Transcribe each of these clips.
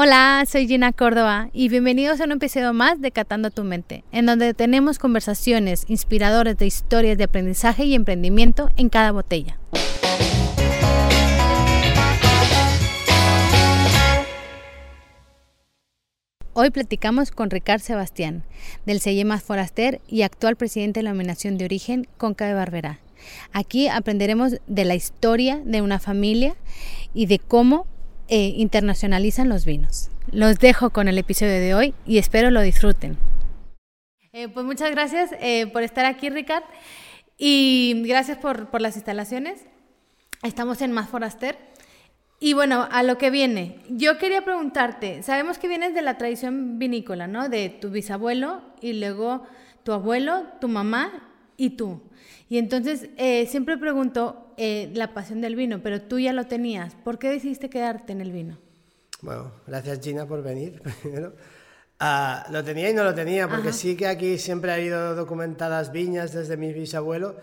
Hola, soy Gina Córdoba y bienvenidos a un episodio más de Catando tu Mente, en donde tenemos conversaciones inspiradoras de historias de aprendizaje y emprendimiento en cada botella. Hoy platicamos con Ricard Sebastián, del Más Foraster y actual presidente de la nominación de origen Conca de Barberá. Aquí aprenderemos de la historia de una familia y de cómo eh, internacionalizan los vinos. Los dejo con el episodio de hoy y espero lo disfruten. Eh, pues muchas gracias eh, por estar aquí, Ricard, y gracias por, por las instalaciones. Estamos en Más Foraster y bueno, a lo que viene, yo quería preguntarte, sabemos que vienes de la tradición vinícola, ¿no? De tu bisabuelo y luego tu abuelo, tu mamá y tú. Y entonces eh, siempre pregunto eh, la pasión del vino, pero tú ya lo tenías. ¿Por qué decidiste quedarte en el vino? Bueno, gracias Gina por venir primero. Ah, lo tenía y no lo tenía, porque sí que aquí siempre ha habido documentadas viñas desde mi bisabuelo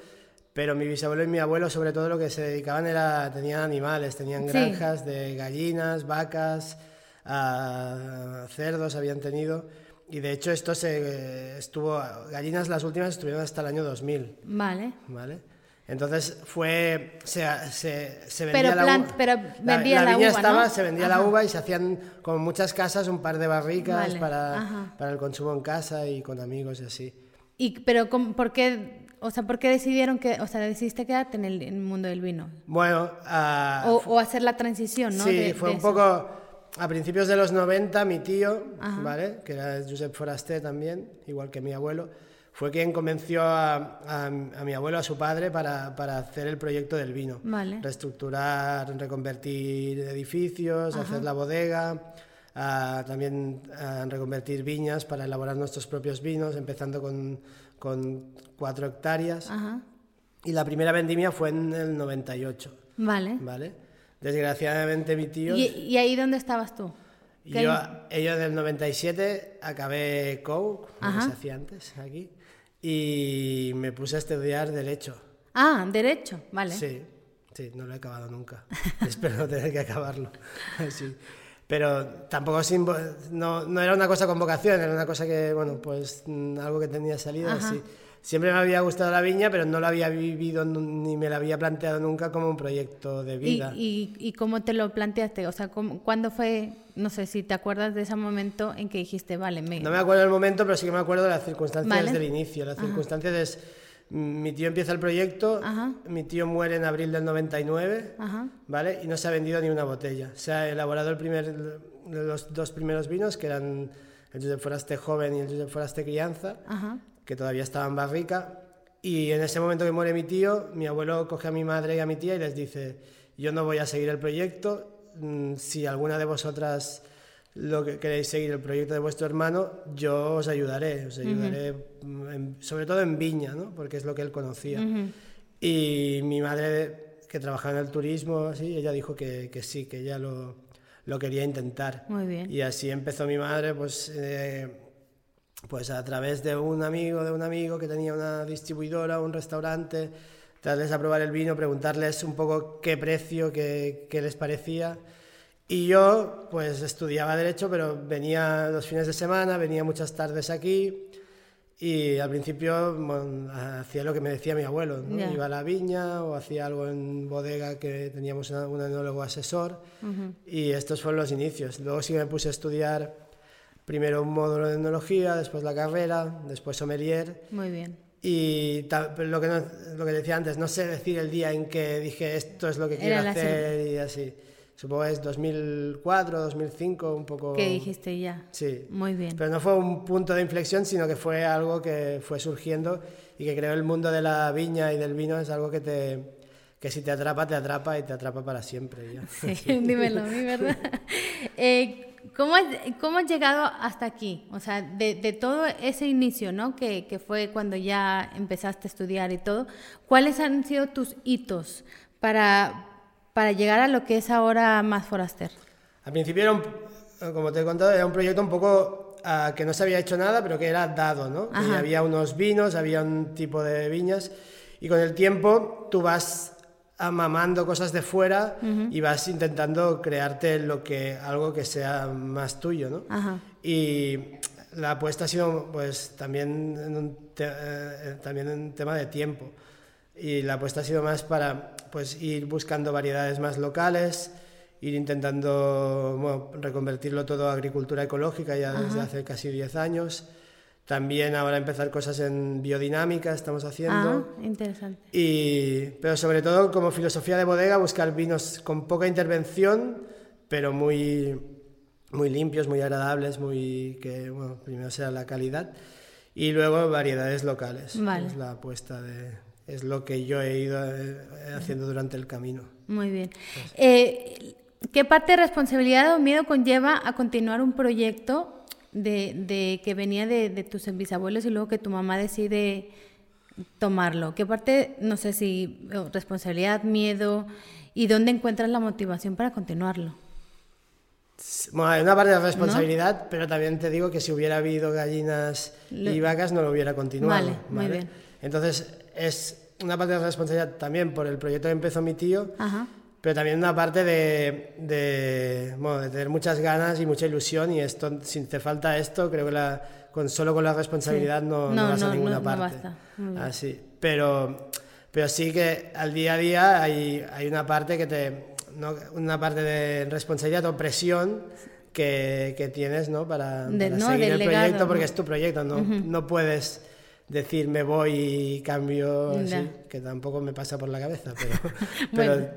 pero mi bisabuelo y mi abuelo, sobre todo, lo que se dedicaban era, tenían animales, tenían granjas de gallinas, vacas, ah, cerdos habían tenido. Y de hecho esto se estuvo, gallinas las últimas estuvieron hasta el año 2000. Vale. Vale. Entonces fue, se, se, se vendía pero la uva. Pero vendía la, la, viña uva, estaba, ¿no? se vendía la uva y se hacían como muchas casas un par de barricas Vale, para, ajá. para el consumo en casa y con amigos y así. Y, pero ¿cómo- ¿por qué, o sea, por qué decidieron que, o sea, decidiste quedarte en el, en el mundo del vino? Bueno, ah, O, o hacer la transición, ¿no? Sí, De- fue de un eso. poco a principios de los 90, mi tío, Ajá. ¿vale? Que era Josep Foraster también, igual que mi abuelo, fue quien convenció a, a- a mi abuelo, a su padre, para, para hacer el proyecto del vino. Vale. Reestructurar, reconvertir edificios, hacer la bodega, a también reconvertir viñas para elaborar nuestros propios vinos, empezando con, con cuatro hectáreas. Ajá. Y la primera vendimia fue en el 98, Vale. ¿vale? Desgraciadamente mi tío... ¿Y, y ahí dónde estabas tú? Y ¿Qué yo, yo del 97 acabé COU, como se hacía antes aquí, y me puse a estudiar Derecho. Ah, derecho, vale. Sí, sí, no lo he acabado nunca. Espero no tener que acabarlo. Sí. Pero tampoco sin no, no era una cosa con vocación, era una cosa que, bueno, pues mm, algo que tenía salida. Ajá. Sí. Siempre me había gustado la viña, pero no lo había vivido ni me la había planteado nunca como un proyecto de ¿Y, vida. y, y cómo te lo planteaste? O sea, ¿cómo- ¿cuándo fue, no sé si te acuerdas de ese momento en que dijiste, vale, me... No me acuerdo del momento, pero sí que me acuerdo de las circunstancias Vale. del inicio. Las circunstancias es, mi tío empieza el proyecto, Ajá. mi tío muere en abril del 99, Ajá. ¿vale? Y no se ha vendido ni una botella. Se ha elaborado el primer, los dos primeros vinos, que eran el Josep Foraste joven y el Josep Foraste crianza, Ajá. Que todavía estaban en barrica. Y en ese momento que muere mi tío, mi abuelo coge a mi madre y a mi tía y les dice, yo no voy a seguir el proyecto, mm, si alguna de vosotras lo que queréis seguir el proyecto de vuestro hermano, yo os ayudaré, os ayudaré mm, en- sobre todo en viña, ¿no? porque es lo que él conocía. Y mi madre, que trabajaba en el turismo, así, ella dijo que, que sí, que ella lo, lo quería intentar. Muy bien. Y así empezó mi madre, pues, eh, pues a través de un amigo, de un amigo que tenía una distribuidora, un restaurante, darles a probar el vino, preguntarles un poco qué precio, qué, qué les parecía. Y yo, pues, estudiaba Derecho, pero venía los fines de semana, venía muchas tardes aquí. Y al principio bueno, hacía lo que me decía mi abuelo, iba a la viña o hacía algo en bodega que teníamos un enólogo asesor y estos fueron los inicios. Luego sí me puse a estudiar primero un módulo de enología, después la carrera, después sommelier Muy bien. y lo que, no- lo que decía antes, no sé decir el día en que dije esto es lo que quiero hacer y así. Supongo que es 2004, 2005, un poco... ¿Qué dijiste ya? Sí. Muy bien. Pero no fue un punto de inflexión, sino que fue algo que fue surgiendo y que creo el mundo de la viña y del vino es algo que te que si te atrapa, te atrapa y te atrapa para siempre. ya. Sí, dímelo a mí, ¿verdad? Eh, ¿cómo, has, ¿Cómo has llegado hasta aquí? O sea, de, de todo ese inicio, ¿no? Que, que fue cuando ya empezaste a estudiar y todo, ¿cuáles han sido tus hitos para, para llegar a lo que es ahora más Foraster? Al principio era un, como te he contado, era un proyecto un poco ah, que no se había hecho nada, pero que era dado, ¿no? Ajá. había unos vinos, había un tipo de viñas y con el tiempo tú vas amamando cosas de fuera y vas intentando crearte lo que, algo que sea más tuyo, ¿no? Y la apuesta ha sido pues también en un, eh, también en tema de tiempo y la apuesta ha sido más para pues ir buscando variedades más locales, ir intentando reconvertirlo todo a agricultura ecológica ya desde hace casi 10 años. También ahora empezar cosas en biodinámica estamos haciendo. Ah, interesante. Y, pero sobre todo como filosofía de bodega, buscar vinos con poca intervención, pero muy, muy limpios, muy agradables, muy que bueno, primero sea la calidad y luego variedades locales. Vale. Es la apuesta de es lo que yo he ido eh, haciendo durante el camino. Muy bien. Eh, ¿Qué parte de responsabilidad o miedo conlleva a continuar un proyecto de, que venía de, tus bisabuelos y luego que tu mamá decide tomarlo? ¿Qué parte, no sé si responsabilidad, miedo y dónde encuentras la motivación para continuarlo? Bueno, hay una parte de responsabilidad, pero también te digo que si hubiera habido gallinas y vacas no lo hubiera continuado. Vale, muy bien. Entonces es una parte de responsabilidad también por el proyecto que empezó mi tío, Ajá pero también una parte de, de, bueno, de, tener muchas ganas y mucha ilusión y esto, si te falta esto, creo que la, con, solo con la responsabilidad no, no, vas a ninguna parte. Así. Pero, pero sí que al día a día hay, hay una parte que te, una parte de responsabilidad o presión que, que tienes ¿no? para, seguir el proyecto porque es tu proyecto, no, no puedes decir me voy y cambio, que tampoco me pasa por la cabeza, pero,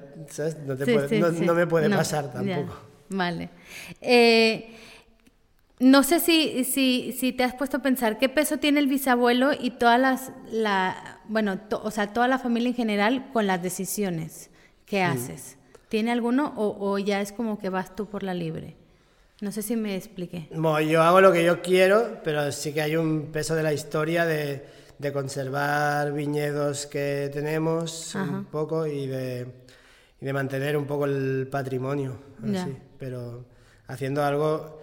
No, me puede pasar tampoco. Vale. Eh, no sé si, si, si, te has puesto a pensar qué peso tiene el bisabuelo y todas las, la, bueno, o sea, toda la familia en general con las decisiones que mm. haces. ¿Tiene alguno o, o ya es como que vas tú por la libre? No sé si me expliqué. Bueno, yo hago lo que yo quiero, pero sí que hay un peso de la historia de, de conservar viñedos que tenemos un poco y de, y de, mantener un poco el patrimonio. Así. Pero haciendo algo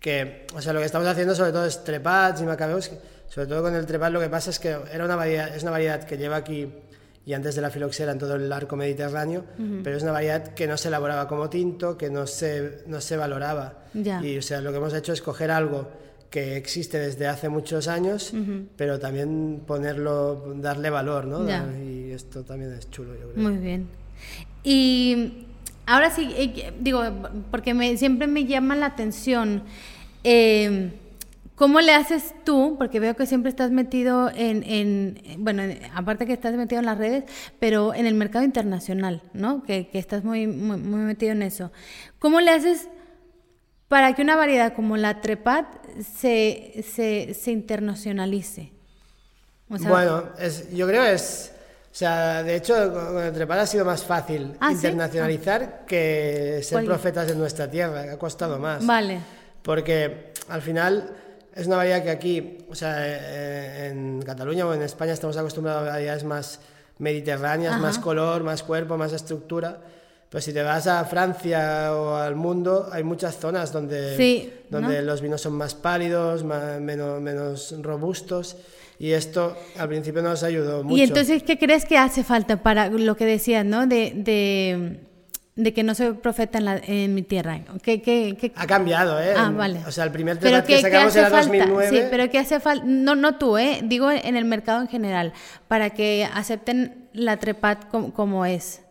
que, o sea, lo que estamos haciendo sobre todo es trepats y macabeos. Sobre todo con el trepat lo que pasa es que era una variedad, es una variedad que lleva aquí y antes de la filoxera en todo el arco mediterráneo, pero es una variedad que no se elaboraba como tinto, que no se, no se valoraba. Y o sea, lo que hemos hecho es coger algo que existe desde hace muchos años, pero también ponerlo, darle valor, ¿no? Y esto también es chulo, yo creo. Muy bien. Y ahora sí, eh, digo, porque me, siempre me llama la atención. Eh, ¿Cómo le haces tú? Porque veo que siempre estás metido en, bueno, aparte que estás metido en las redes, pero en el mercado internacional, ¿no? Que, estás muy, muy, metido en eso. ¿Cómo le haces para que una variedad como la Trepat se, se, internacionalice? bueno, es, yo creo es... O sea, de hecho, con el Trepat ha sido más fácil ¿Ah, internacionalizar ah. que ser profetas de nuestra tierra, ha costado más. Vale. Porque al final es una variedad que aquí, o sea, eh, en Cataluña o en España estamos acostumbrados a variedades más mediterráneas, más color, más cuerpo, más estructura. Pero si te vas a Francia o al mundo, hay muchas zonas donde, donde los vinos son más pálidos, menos, menos robustos. Y esto al principio nos ayudó mucho. ¿Y entonces qué crees que hace falta para lo que decías, ¿no? de, de que no soy profeta en, la, en mi tierra. ¿Qué, qué, Ha cambiado, ¿eh? Ah, vale. O sea, el primer tema que sacamos era falta? 2009. Sí, pero ¿qué hace falta? No, no tú, ¿eh? Digo en el mercado en general, para que acepten la trepat como, es,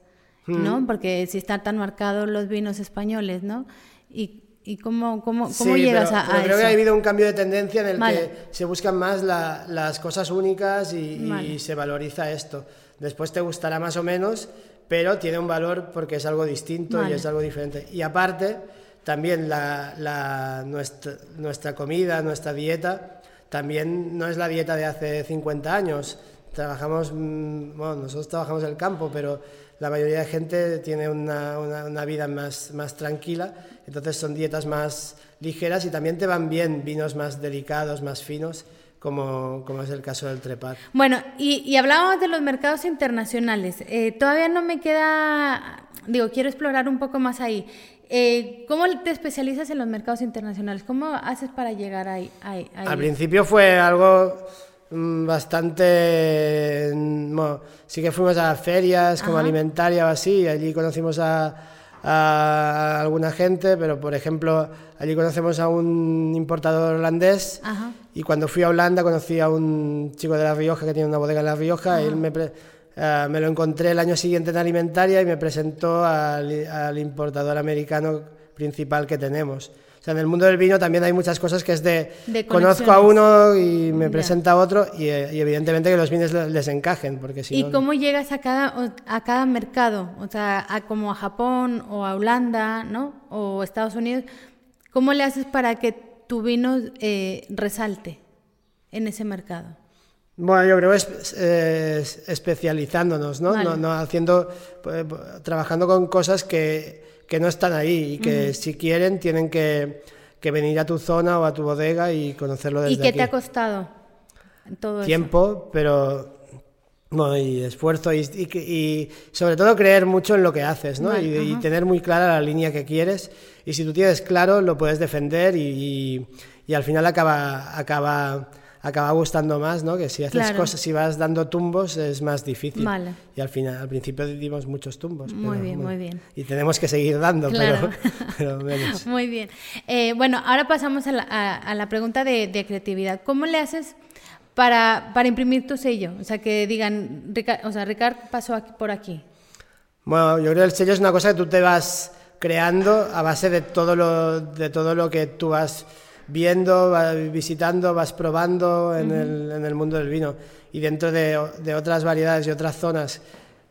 ¿no? Mm. Porque si están tan marcados los vinos españoles, ¿no? Y, ¿Y cómo, cómo, cómo llegas a, pero creo que ha habido un cambio de tendencia en el que se buscan más las cosas únicas y, y, se valoriza esto. Después te gustará más o menos, pero tiene un valor porque es algo distinto y es algo diferente. Y aparte, también la, nuestra, nuestra, comida, nuestra dieta, también no es la dieta de hace 50 años. Trabajamos, mm, bueno, nosotros trabajamos en el campo, pero la mayoría de gente tiene una, una, vida más, más tranquila, entonces son dietas más ligeras y también te van bien vinos más delicados, más finos como, como es el caso del trepar. Bueno, y, y hablábamos de los mercados internacionales. Eh, todavía no me queda, digo, quiero explorar un poco más ahí. Eh, ¿Cómo te especializas en los mercados internacionales? ¿Cómo haces para llegar ahí, Al principio fue algo mm, bastante... mm, bueno, sí que fuimos a ferias como Ajá. alimentaria o así, y allí conocimos a, a alguna gente, pero por ejemplo, allí conocemos a un importador holandés Ajá. y cuando fui a Holanda conocí a un chico de La Rioja que tiene una bodega en La Rioja y él me, eh, me lo encontré el año siguiente en Alimentaria y me presentó al, al importador americano principal que tenemos. Sea, en el mundo del vino también hay muchas cosas que es de, De conozco a uno y me presenta a otro y, eh, y evidentemente que los vinos le- les encajen, porque si ¿Y no... cómo llegas a cada, a cada mercado? O sea, a como a Japón o a Holanda, ¿no? O Estados Unidos. ¿Cómo le haces para que tu vino eh, resalte en ese mercado? Bueno, yo creo es, es- especializándonos, ¿no? Vale. No, no haciendo, pues, trabajando con cosas que, que no están ahí y que si quieren tienen que, que venir a tu zona o a tu bodega y conocerlo desde ¿Y qué aquí. te ha costado todo eso? Tiempo, pero bueno, y esfuerzo y, y y sobre todo creer mucho en lo que haces, ¿no? Vale, y, tener muy clara la línea que quieres y si tú tienes claro lo puedes defender y, y- y al final acaba acaba acaba gustando más, ¿no? Que si haces Claro. cosas, si vas dando tumbos es más difícil. Vale. Y al final, al principio dimos muchos tumbos. Muy pero, bien, bueno, muy bien. Y tenemos que seguir dando, Claro. pero, pero menos. Muy bien. Eh, bueno, ahora pasamos a la, a- a la pregunta de, de creatividad. ¿Cómo le haces para, para imprimir tu sello? O sea, que digan, Rica- o sea, Ricard pasó aquí- por aquí. Bueno, yo creo que el sello es una cosa que tú te vas creando a base de todo lo, de todo lo que tú vas viendo, vas visitando, vas probando en, el, en el mundo del vino. Y dentro de, de otras variedades y otras zonas,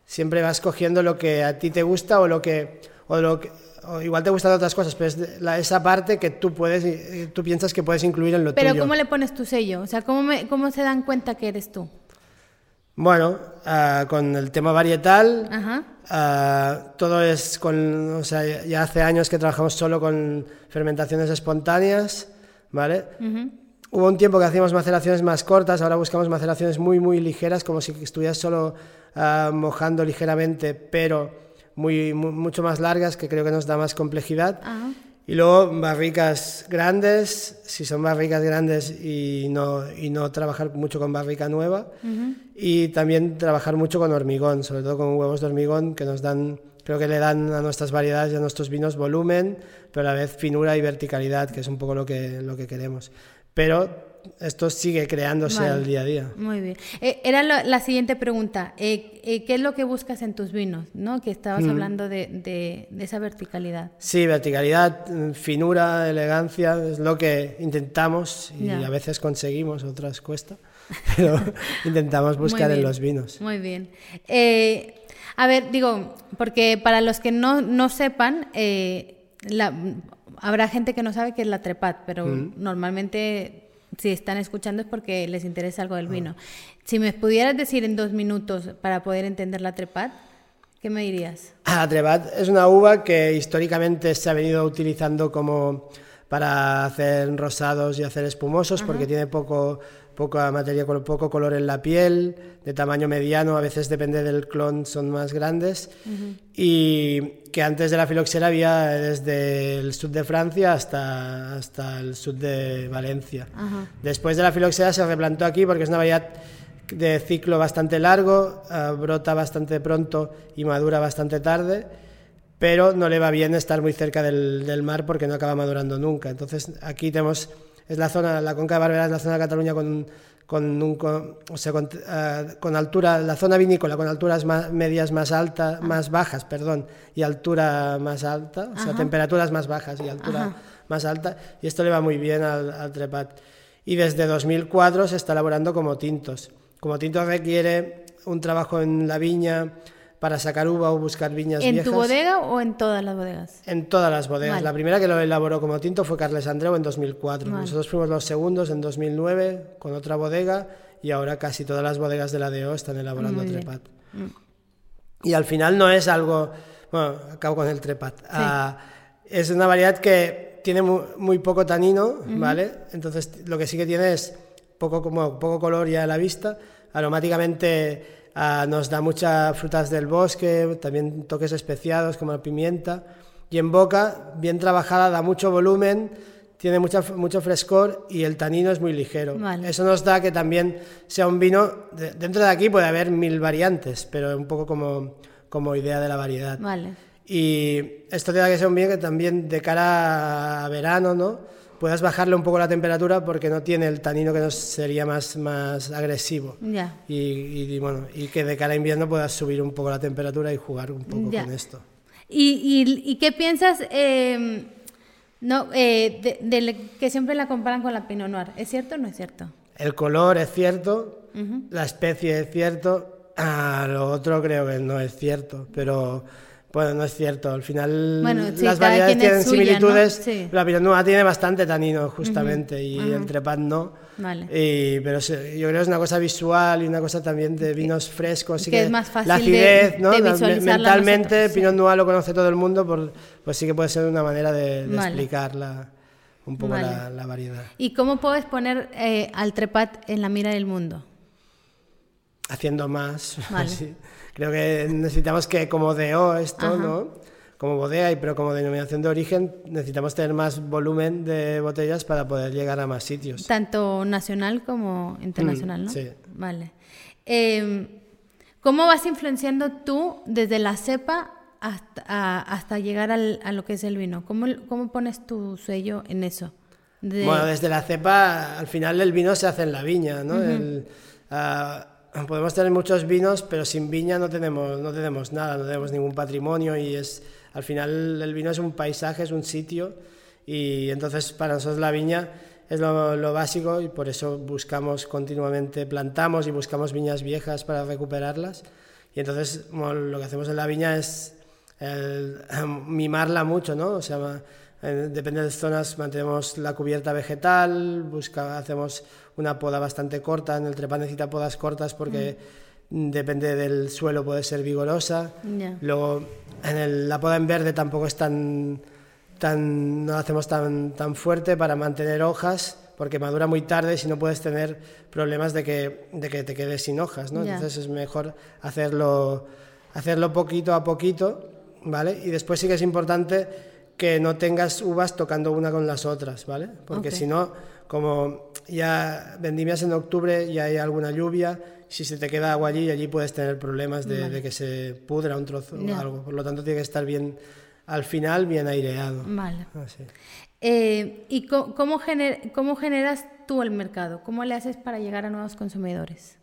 siempre vas cogiendo lo que a ti te gusta o lo que... O lo que o igual te gustan otras cosas, pero es la- esa parte que tú puedes, eh, tú piensas que puedes incluir en lo Pero tuyo. ¿cómo le pones tu sello? O sea, ¿cómo, me- cómo se dan cuenta que eres tú? Bueno, ah, con el tema varietal, Ajá. Ah, todo es con, o sea, ya hace años que trabajamos solo con fermentaciones espontáneas, ¿vale? Hubo un tiempo que hacíamos maceraciones más cortas, ahora buscamos maceraciones muy, muy ligeras, como si estuvieras solo ah, mojando ligeramente, pero muy, mu- mucho más largas, que creo que nos da más complejidad. Y luego barricas grandes, si son barricas grandes y no, y no trabajar mucho con barrica nueva. Y también trabajar mucho con hormigón, sobre todo con huevos de hormigón que nos dan, creo que le dan a nuestras variedades y a nuestros vinos volumen, pero a la vez finura y verticalidad, que es un poco lo que, lo que queremos. Pero esto sigue creándose Vale. al día a día. Muy bien. Eh, era la, la siguiente pregunta. Eh, eh, ¿Qué es lo que buscas en tus vinos? ¿no? Que estabas hablando de, de- de esa verticalidad. Sí, verticalidad, mm, finura, elegancia, es lo que intentamos y Ya. a veces conseguimos, otras cuesta, pero intentamos buscar en los vinos. Muy bien. A ver, digo, porque para los que no, no sepan, eh, la- habrá gente que no sabe qué es la trepat, pero normalmente si están escuchando es porque les interesa algo del vino. Si me pudieras decir en dos minutos para poder entender la trepat, ¿qué me dirías? Ah, Trebat es una uva que históricamente se ha venido utilizando como para hacer rosados y hacer espumosos porque tiene poco poca materia poco color en la piel de tamaño mediano a veces depende del clon son más grandes y que antes de la filoxera había desde el sur de Francia hasta hasta el sur de Valencia. Después de la filoxera se replantó aquí porque es una variedad de ciclo bastante largo, eh, brota bastante pronto y madura bastante tarde, pero no le va bien estar muy cerca del, del mar porque no acaba madurando nunca. Entonces aquí tenemos, es la zona, la Conca de Barberá es la zona de Cataluña con, con, un, con- o sea, con, eh, con altura, la zona vinícola con alturas más, medias más altas, más bajas, perdón, y altura más alta, o sea, Ajá. temperaturas más bajas y altura Ajá. más alta, y esto le va muy bien al, al trepat. Y desde 2004 se está elaborando como tintos. Como tintos requiere un trabajo en la viña para sacar uva o buscar viñas ¿En viejas. tu bodega o en todas las bodegas? En todas las bodegas. Vale. La primera que lo elaboró como tinto fue Carles Andreu en 2004. Vale. Nosotros fuimos los segundos en 2009 con otra bodega y ahora casi todas las bodegas de la DO están elaborando Muy trepat. Y al final no es algo... Bueno, acabo con el trepat. Ah, es una variedad que tiene mu- muy, poco tanino, ¿vale? Entonces lo que sí que tiene es poco, como, poco color ya a la vista. Aromáticamente ah, nos da muchas frutas del bosque, también toques especiados como la pimienta. Y en boca, bien trabajada, da mucho volumen, tiene mucha, mucho frescor y el tanino es muy ligero. Vale. Eso nos da que también sea un vino, de- dentro de aquí puede haber mil variantes, pero un poco como, como idea de la variedad. Vale. Y esto te da que sea un vino que también de cara a verano, ¿no? Puedas bajarle un poco la temperatura porque no tiene el tanino que nos sería más, más agresivo. Ya. Y, y, bueno, y que de cara a invierno puedas subir un poco la temperatura y jugar un poco Ya. con esto. ¿Y, y, y qué piensas eh, no, eh, de, de que siempre la comparan con la Pinot Noir? ¿Es cierto o no es cierto? El color es cierto, la especie es cierto, ah, lo otro creo que no es cierto, pero bueno, no es cierto. Al final Bueno, sí, las variedades tienen suya, ¿no? similitudes. Sí. La Pinot Noir tiene bastante tanino justamente y el Trepat no. Vale. Y- pero yo creo que es una cosa visual y una cosa también de vinos frescos. así Que es más fácil la de- acidez, ¿no? de mentalmente, nosotros, sí. Pinot Noir lo conoce todo el mundo, por, pues sí que puede ser una manera de, de Vale. explicar la- un poco Vale. la, la variedad. ¿Y cómo puedes poner eh, al Trepat en la mira del mundo? haciendo más. Vale. Creo que necesitamos que como DO esto, Ajá. ¿no? Como bodega, y pero como denominación de origen, necesitamos tener más volumen de botellas para poder llegar a más sitios. Tanto nacional como internacional, Mm, ¿no? sí. Vale. Eh, ¿Cómo vas influenciando tú desde la cepa hasta, a- hasta llegar al- a lo que es el vino? ¿Cómo, cómo pones tu sello en eso? De- Bueno, desde la cepa, al final el vino se hace en la viña, ¿no? El, podemos tener muchos vinos, pero sin viña no tenemos, no tenemos nada, no tenemos ningún patrimonio y es, al final el vino es un paisaje, es un sitio y entonces para nosotros la viña es lo, lo básico y por eso buscamos continuamente, plantamos y buscamos viñas viejas para recuperarlas y entonces bueno, lo que hacemos en la viña es el, mimarla mucho, ¿no? O sea, depende de zonas, mantenemos la cubierta vegetal, busca, hacemos una poda bastante corta, en el trepán necesita podas cortas porque mm, depende del suelo, puede ser vigorosa. Luego, en el- la poda en verde tampoco es tan, tan no la hacemos tan, tan fuerte para mantener hojas, porque madura muy tarde y si no puedes tener problemas de que, de que te quedes sin hojas, ¿no? Entonces es mejor hacerlo, hacerlo poquito a poquito, ¿vale? Y después sí que es importante que no tengas uvas tocando una con las otras, ¿vale? Porque si no, como ya vendimias en octubre y hay alguna lluvia, si se te queda agua allí, allí puedes tener problemas de, de que se pudra un trozo o algo. Por lo tanto, tiene que estar bien, al final, bien aireado. Vale. Así. Eh, ¿Y cómo, gener- cómo generas tú el mercado? ¿Cómo le haces para llegar a nuevos consumidores?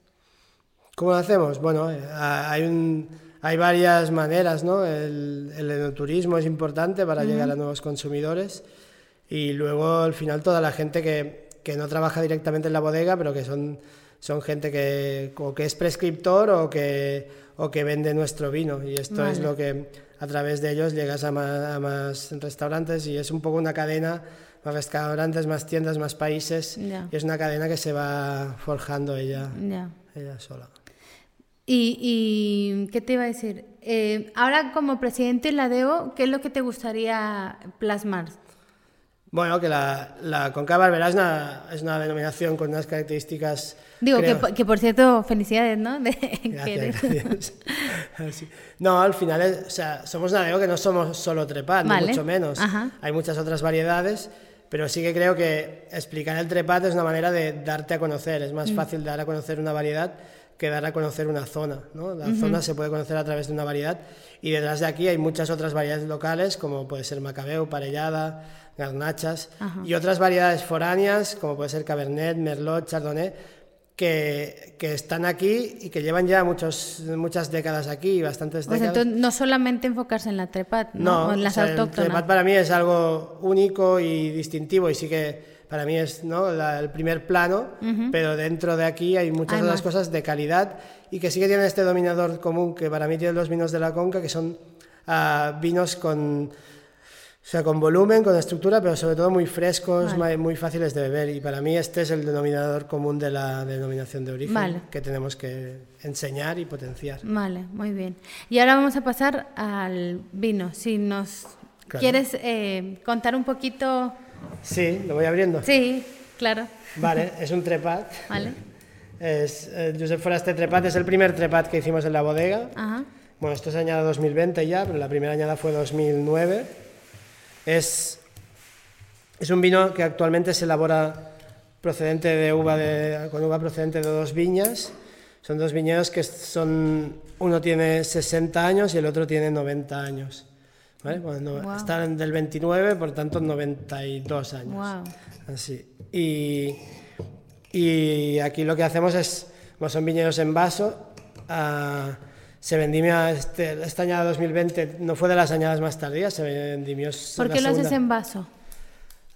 ¿Cómo lo hacemos? Bueno, eh, hay, un, hay varias maneras, ¿no? El, el enoturismo es importante para llegar a nuevos consumidores y luego al final toda la gente que, que no trabaja directamente en la bodega, pero que son, son gente que, o que es prescriptor o que, o que vende nuestro vino. Y esto es lo que a través de ellos llegas a más, a más restaurantes y es un poco una cadena, más restaurantes, más tiendas, más países. Y es una cadena que se va forjando ella, ella sola. ¿Y, y qué te iba a decir? Eh, ahora como presidente de la DEO, ¿qué es lo que te gustaría plasmar? Bueno, que la, la Conca Barberá es una, es una denominación con unas características... Digo, que, creo- po- que por cierto, felicidades, ¿no? De, que Gracias, gracias. Así. No, al final, es- o sea, somos una DEO que no somos solo trepat, Vale. ni mucho menos. Ajá. Hay muchas otras variedades, pero sí que creo que explicar el trepat es una manera de darte a conocer. Es más Mm. fácil dar a conocer una variedad que dar a conocer una zona. ¿no? La zona se puede conocer a través de una variedad y detrás de aquí hay muchas otras variedades locales, como puede ser Macabeo, Parellada, Garnachas, y otras variedades foráneas, como puede ser Cabernet, Merlot, Chardonnay, que, que están aquí y que llevan ya muchos, muchas décadas aquí, bastantes décadas. entonces, no solamente enfocarse en la trepat, ¿no? No, en las o sea, el autóctonas. trepat para mí es algo único y distintivo y sí que para mí es ¿no? la- el primer plano, pero dentro de aquí hay muchas otras cosas de calidad y que sí que tienen este dominador común que para mí tienen los vinos de la Conca, que son ah, vinos con, o sea, con volumen, con estructura, pero sobre todo muy frescos, Vale. muy, muy fáciles de beber. Y para mí este es el denominador común de la denominación de origen Vale. que tenemos que enseñar y potenciar. Vale, muy bien. Y ahora vamos a pasar al vino. Si nos Claro. quieres eh, contar un poquito... Sí, lo voy abriendo. Sí, claro. Vale, es un trepat. Vale. Es, eh, Josep Foraste Trepat es el primer trepat que hicimos en la bodega. Ajá. Bueno, esto es añada 2020 ya, pero la primera añada fue 2009. Es, Es un vino que actualmente se elabora procedente de uva de, con uva procedente de dos viñas. Son dos viñedos que son, uno tiene 60 años y el otro tiene 90 años. ¿Vale? Bueno, Están del 29, por tanto 92 años. Wow. Así. Y, y aquí lo que hacemos es, como son viñedos en vaso, uh, se vendimia este, esta añada 2020, no fue de las añadas más tardías, se vendimió. ¿Por qué lo haces en vaso?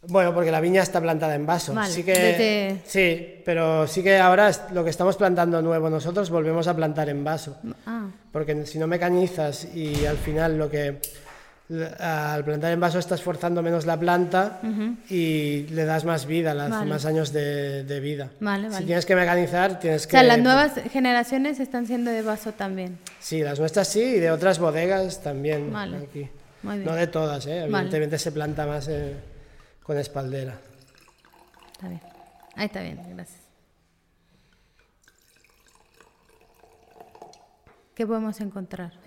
Bueno, porque la viña está plantada en vaso. sí, que, sí, pero sí que ahora lo que estamos plantando nuevo nosotros volvemos a plantar en vaso. Ah. Porque si no mecanizas y al final lo que al plantar en vaso estás forzando menos la planta y le das más vida, más años de, vida. Si tienes que mecanizar, tienes que... O sea, las nuevas generaciones están siendo de vaso también. Sí, las nuestras sí y de otras bodegas también. Aquí. No de todas, ¿eh? evidentemente se planta más eh, con espaldera. Está bien. Ahí está bien, gracias. ¿Qué podemos encontrar?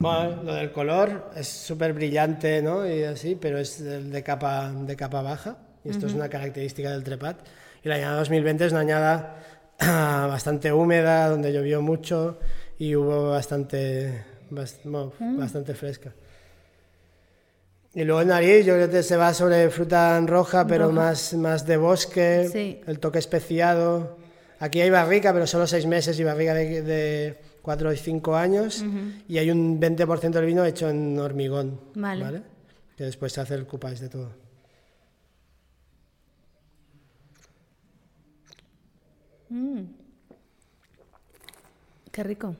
Bueno, lo del color es súper brillante, ¿no? Y así, pero es de capa, de capa baja. Y esto es una característica del trepat. Y la añada 2020 es una añada bastante húmeda, donde llovió mucho y hubo bastante, mm. bastante fresca. Y luego el nariz, yo creo que se va sobre fruta roja, pero Más, más de bosque, el toque especiado. Aquí hay barrica, pero solo seis meses y barrica de 4 y 5 años y hay un 20% del vino hecho en hormigón. Vale. Que después se hace el cupage de todo. Mm. Qué rico.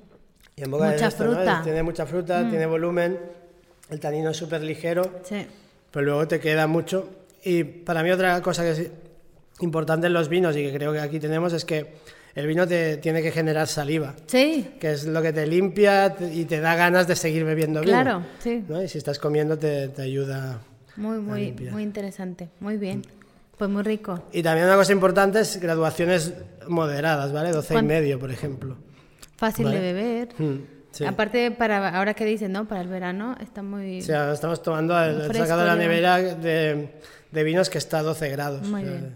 Y en boca mucha fruta. Tiene mucha fruta, mm. tiene volumen, el tanino es súper ligero, sí. pero luego te queda mucho. Y para mí otra cosa que es importante en los vinos y que creo que aquí tenemos es que el vino te tiene que generar saliva. Sí. Que es lo que te limpia y te da ganas de seguir bebiendo vino. Claro, sí. Y si estás comiendo te, ayuda. Muy, muy, muy interesante. Muy bien. Pues muy rico. Y también una cosa importante es graduaciones moderadas, ¿vale? 12 y medio, por ejemplo. Fácil de beber. Mm, Aparte, para ahora que dicen, ¿no? Para el verano está muy. Sí, estamos tomando el, sacado de la nevera de de vinos que está a 12 grados. Muy bien.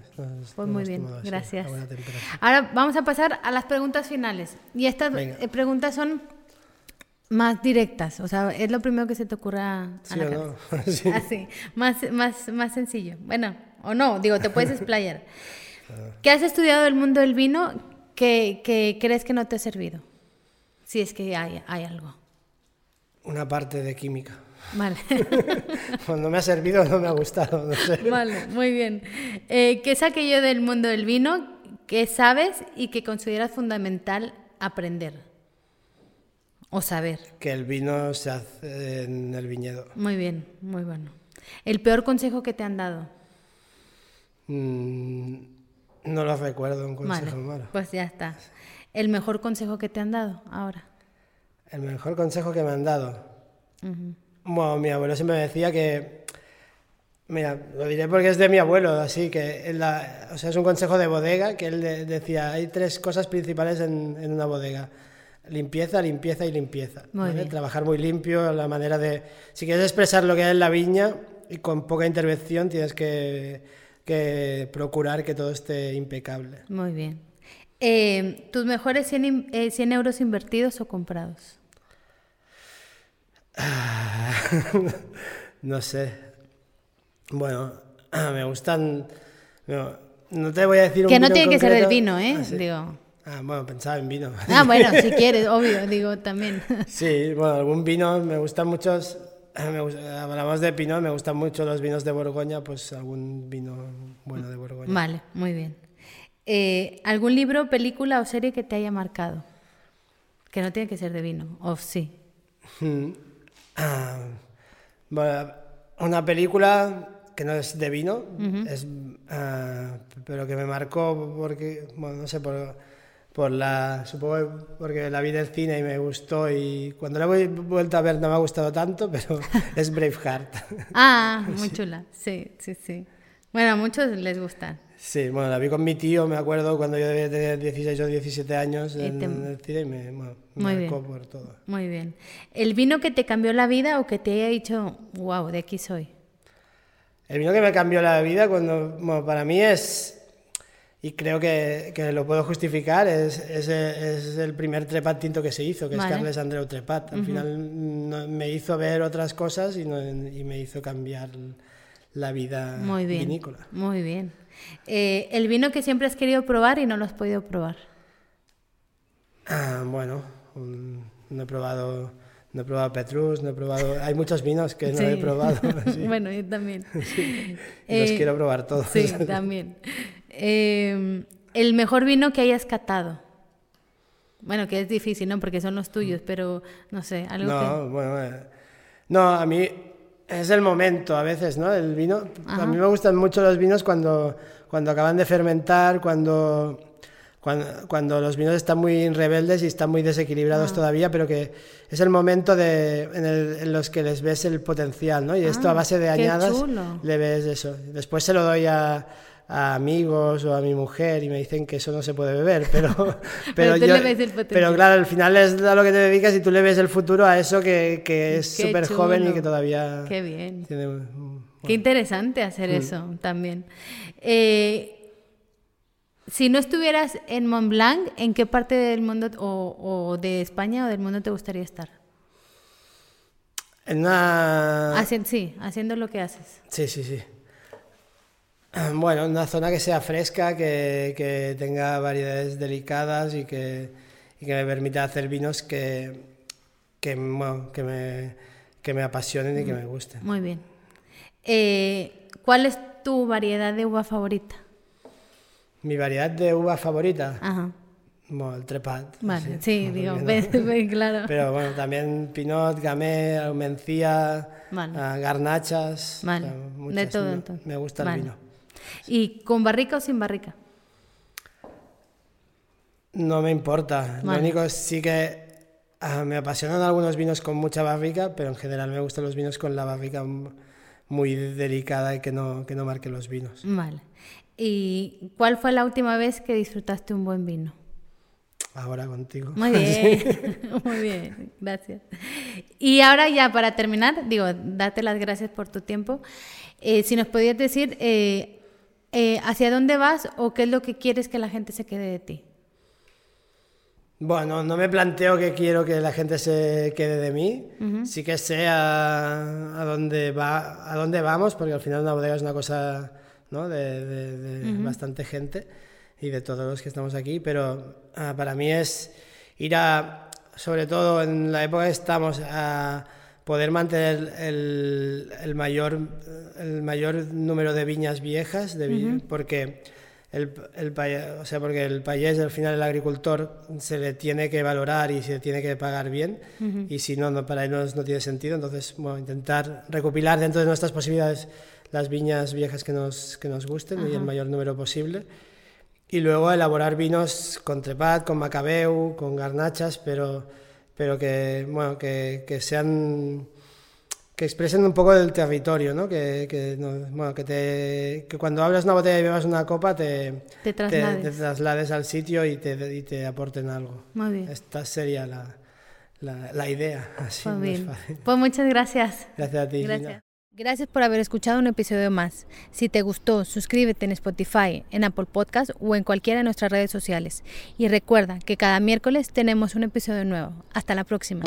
pues muy bien, gracias. Ahora vamos a pasar a las preguntas finales. Y estas eh, preguntas son más directas, o sea, es lo primero que se te ocurra a sí la o sí. Así, más, más, más sencillo. Bueno, o no, digo, te puedes explayar. ¿Qué has estudiado del mundo del vino que, que, crees que no te ha servido? Si es que hay, hay algo. Una parte de química. Vale. Cuando me ha servido no me ha gustado, no sé. Vale, muy bien. Eh, ¿Qué es aquello del mundo del vino que sabes y que consideras fundamental aprender o saber? Que el vino se hace en el viñedo. Muy bien, muy bueno. ¿El peor consejo que te han dado? Mm, no lo recuerdo, un consejo malo. Pues ya está. ¿El mejor consejo que te han dado ahora? El mejor consejo que me han dado. Bueno, mi abuelo siempre me decía que, mira, lo diré porque es de mi abuelo, así que, o sea, es un consejo de bodega que él decía, hay tres cosas principales en, una bodega. Limpieza, limpieza y limpieza. Trabajar muy limpio, la manera de... Si quieres expresar lo que hay en la viña y con poca intervención tienes que, procurar que todo esté impecable. Muy bien. Eh, ¿Tus mejores 100, 100 eh, euros invertidos o comprados? no sé. Bueno, me gustan. No, te voy a decir un Que no tiene que ser del vino, ¿eh? Ah, digo. Ah, bueno, pensaba en vino. Ah, bueno, si quieres, obvio, digo también. Sí, bueno, algún vino, me gustan muchos. hablamos de vino, me gustan mucho los vinos de Borgoña, pues algún vino bueno de Borgoña. Vale, muy bien. Eh, ¿Algún libro, película o serie que te haya marcado? Que no tiene que ser de vino, o sí. Ah, una película que no es de vino, es, ah, pero que me marcó porque, bueno, no sé, por, por la, supongo porque la vi del cine y me gustó y cuando la he vuelto a ver no me ha gustado tanto, pero es Braveheart. Ah, muy chula, sí, sí, sí. Bueno, a muchos les gusta. Sí, bueno, la vi con mi tío, me acuerdo, cuando yo debía tener 16 o 17 años en, el cine y me, me marcó por todo. Muy bien. ¿El vino que te cambió la vida o que te haya dicho, wow, de aquí soy? El vino que me cambió la vida cuando, bueno, para mí es, y creo que, que lo puedo justificar, es, es, es, el primer trepat tinto que se hizo, que Vale. es Carles Andreu Trepat. Al final no- me hizo ver otras cosas y, no- y me hizo cambiar la vida Muy bien. vinícola. Muy bien. Eh, el vino que siempre has querido probar y no lo has podido probar. Ah, bueno, un- no he probado... No he probado Petrus, no he probado... Hay muchos vinos que no he probado. sí. bueno, yo también. Los Eh, quiero probar todos. Sí, también. Eh, el mejor vino que hayas catado. Bueno, que es difícil, ¿no? Porque son los tuyos, pero no sé, algo No, bueno, eh, no, a mí es el momento a veces, ¿no? El vino, Ajá. a mí me gustan mucho los vinos cuando, cuando acaban de fermentar, cuando, cuando, cuando los vinos están muy rebeldes y están muy desequilibrados Ah. todavía, pero que es el momento de, en, el- en los que les ves el potencial, ¿no? Y esto a Ah, base de añadas le ves eso. Después se lo doy a, a amigos o a mi mujer y me dicen que eso no se puede beber, pero, pero, tú yo, pero claro, al final es a lo que te dedicas y tú le ves el futuro a eso que, que es súper joven y que todavía Qué bien. tiene... un- Qué interesante hacer Mm. eso también. Eh, si no estuvieras en Mont Blanc, ¿en qué parte del mundo o, o de España o del mundo te gustaría estar? En una... Hacien- sí, haciendo lo que haces. Sí, sí, sí. Bueno, una zona que sea fresca, que, que tenga variedades delicadas y que, y que me permita hacer vinos que, que, bueno, que, me, que me apasionen y que me gusten. Muy bien. Eh, ¿Cuál es tu variedad de uva favorita? Mi variedad de uva favorita, Ajá. bueno, el trepat. Vale, sí, digo, ves, ves, claro. Pero bueno, también pinot, gamay, mencía, Vale. ah, garnachas. Vale, o sea, de todo me- gusta Vale. el vino. ¿Y con barrica o sin barrica? No me importa. Lo único es sí que ah, me apasionan algunos vinos con mucha barrica, pero en general me gustan los vinos con la barrica muy delicada y que no, que no marque los vinos. Vale. ¿Y cuál fue la última vez que disfrutaste un buen vino? Ahora contigo. Muy bien, muy bien, gracias. Y ahora ya para terminar, digo, date las gracias por tu tiempo. Eh, si nos podías decir eh, eh, hacia dónde vas o qué es lo que quieres que la gente se quede de ti. Bueno, no me planteo que quiero que la gente se quede de mí. Sí que sé a, a dónde va, a dónde vamos, porque al final una bodega es una cosa ¿no? de, de- de bastante gente y de todos los que estamos aquí, pero ah, para mí es ir a, sobre todo en la época que estamos, a poder mantener el, el mayor, el mayor número de viñas viejas, de vi- porque el, el, o sea, porque el payés, al final el agricultor, se le tiene que valorar y se le tiene que pagar bien, y si no, no, para ellos no tiene sentido. Entonces, bueno, intentar recopilar dentro de nuestras posibilidades las viñas viejas que nos, que nos gusten y el mayor número posible. Y luego elaborar vinos con trepat, con macabeu, con garnachas, pero, pero que, bueno, que, que sean que expresen un poco del territorio, ¿no? Que, que, no- bueno, que, te, que cuando abras una botella y bebas una copa te, Te traslades. te traslades al sitio y te, y te aporten algo. Muy bien. Esta sería la, la, la idea. Así Pues bien. fácil. Pues muchas gracias. Gracias a ti. Gina. Gracias. Por haber escuchado un episodio más. Si te gustó, suscríbete en Spotify, en Apple Podcast o en cualquiera de nuestras redes sociales. Y recuerda que cada miércoles tenemos un episodio nuevo. Hasta la próxima.